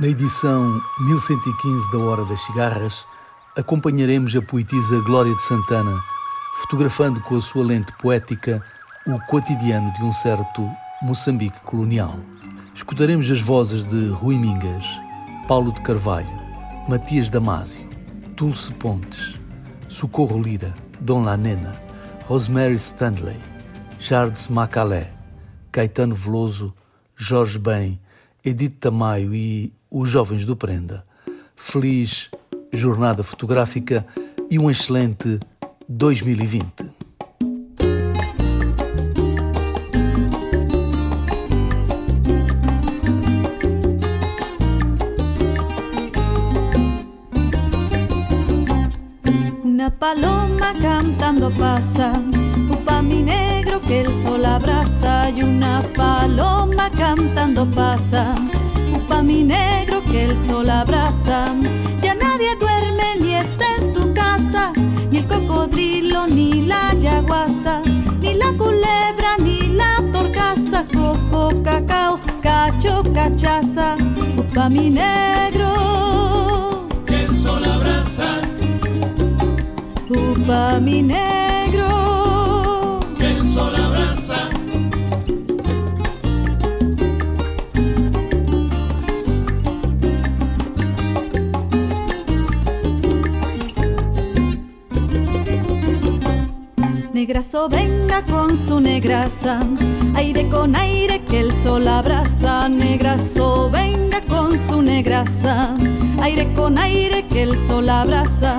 Na edição 1115 da Hora das Cigarras, acompanharemos a poetisa Glória de Santana, fotografando com a sua lente poética o cotidiano de um certo Moçambique colonial. Escutaremos as vozes de Rui Mingas, Paulo de Carvalho, Matias Damasio, Dulce Pontes, Socorro Lira, Dom Lanena, Rosemary Stanley, Charles Macalé, Caetano Veloso, Jorge Bem, Edith Tamayo e os Jovens do Prenda. Feliz jornada fotográfica e um excelente 2020. Una paloma cantando pasa, upa mi negro que el sol abraza y una paloma cantando pasa pa' mi negro que el sol abraza. Ya nadie duerme ni está en su casa, ni el cocodrilo, ni la yaguasa, ni la culebra, ni la torcaza, coco, cacao, cacho, cachaza, pa' mi negro. Que el sol abraza. pa' mi negro. Negrazo venga con su negraza, aire con aire que el sol abraza. Negrazo venga con su negraza, aire con aire que el sol abraza.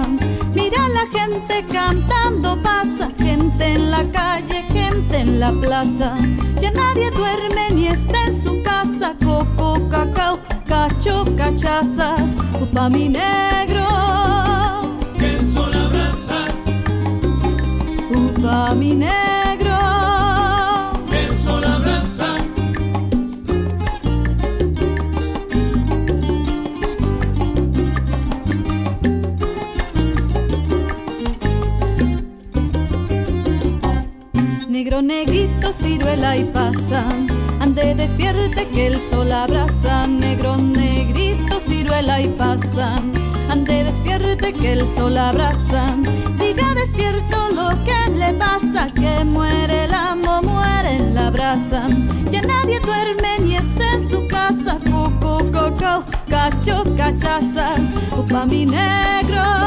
Mira la gente cantando pasa, gente en la calle, gente en la plaza. Ya nadie duerme ni está en su casa, coco, cacao, cacho, cachaza, pa' mi negro. Mi negro. El sol abraza. Negro, negrito, ciruela y pasa. Ande despierte que el sol abraza. Negro, negrito, ciruela y pasa. Que el sol abraza. Diga despierto lo que le pasa, que muere el amo, muere en la brasa. Ya nadie duerme ni está en su casa. Cacao, cacho, cachaza. Upa mi negro.